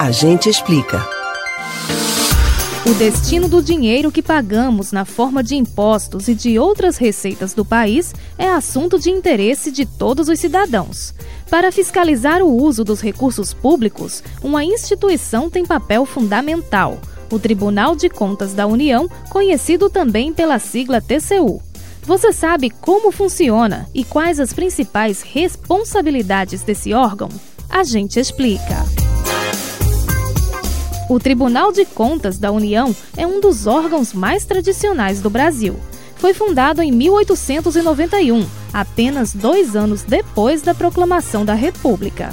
A gente explica. O destino do dinheiro que pagamos na forma de impostos e de outras receitas do país é assunto de interesse de todos os cidadãos. Para fiscalizar o uso dos recursos públicos, uma instituição tem papel fundamental: o Tribunal de Contas da União, conhecido também pela sigla TCU. Você sabe como funciona e quais as principais responsabilidades desse órgão? A gente explica. O Tribunal de Contas da União é um dos órgãos mais tradicionais do Brasil. Foi fundado em 1891, apenas dois anos depois da proclamação da República.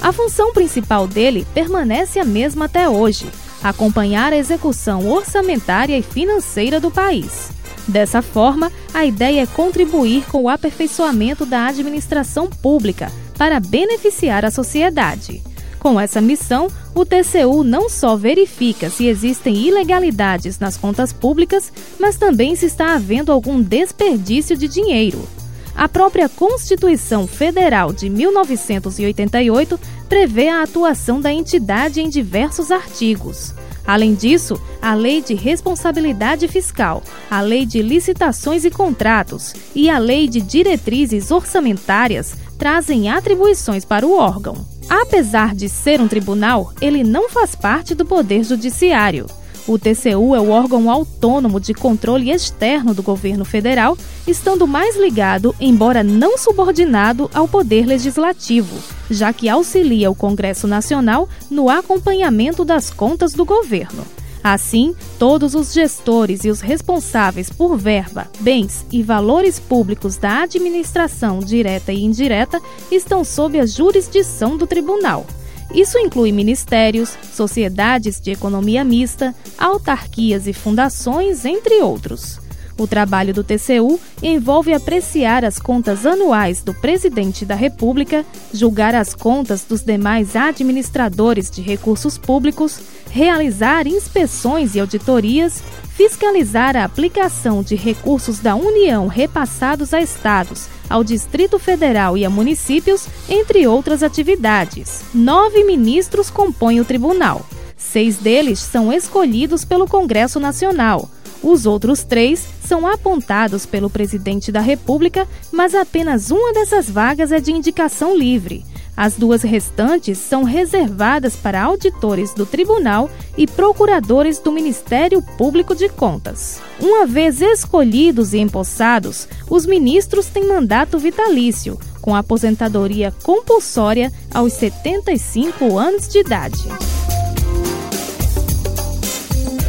A função principal dele permanece a mesma até hoje: acompanhar a execução orçamentária e financeira do país. Dessa forma, a ideia é contribuir com o aperfeiçoamento da administração pública para beneficiar a sociedade. Com essa missão, o TCU não só verifica se existem ilegalidades nas contas públicas, mas também se está havendo algum desperdício de dinheiro. A própria Constituição Federal de 1988 prevê a atuação da entidade em diversos artigos. Além disso, a Lei de Responsabilidade Fiscal, a Lei de Licitações e Contratos e a Lei de Diretrizes Orçamentárias trazem atribuições para o órgão. Apesar de ser um tribunal, ele não faz parte do Poder Judiciário. O TCU é o órgão autônomo de controle externo do governo federal, estando mais ligado, embora não subordinado, ao Poder Legislativo, já que auxilia o Congresso Nacional no acompanhamento das contas do governo. Assim, todos os gestores e os responsáveis por verba, bens e valores públicos da administração direta e indireta estão sob a jurisdição do tribunal. Isso inclui ministérios, sociedades de economia mista, autarquias e fundações, entre outros. O trabalho do TCU envolve apreciar as contas anuais do presidente da República, julgar as contas dos demais administradores de recursos públicos, realizar inspeções e auditorias, fiscalizar a aplicação de recursos da União repassados a estados, ao Distrito Federal e a municípios, entre outras atividades. Nove ministros compõem o tribunal. Seis deles são escolhidos pelo Congresso Nacional. Os outros três são apontados pelo presidente da República, mas apenas uma dessas vagas é de indicação livre. As duas restantes são reservadas para auditores do tribunal e procuradores do Ministério Público de Contas. Uma vez escolhidos e empossados, os ministros têm mandato vitalício, com aposentadoria compulsória aos 75 anos de idade.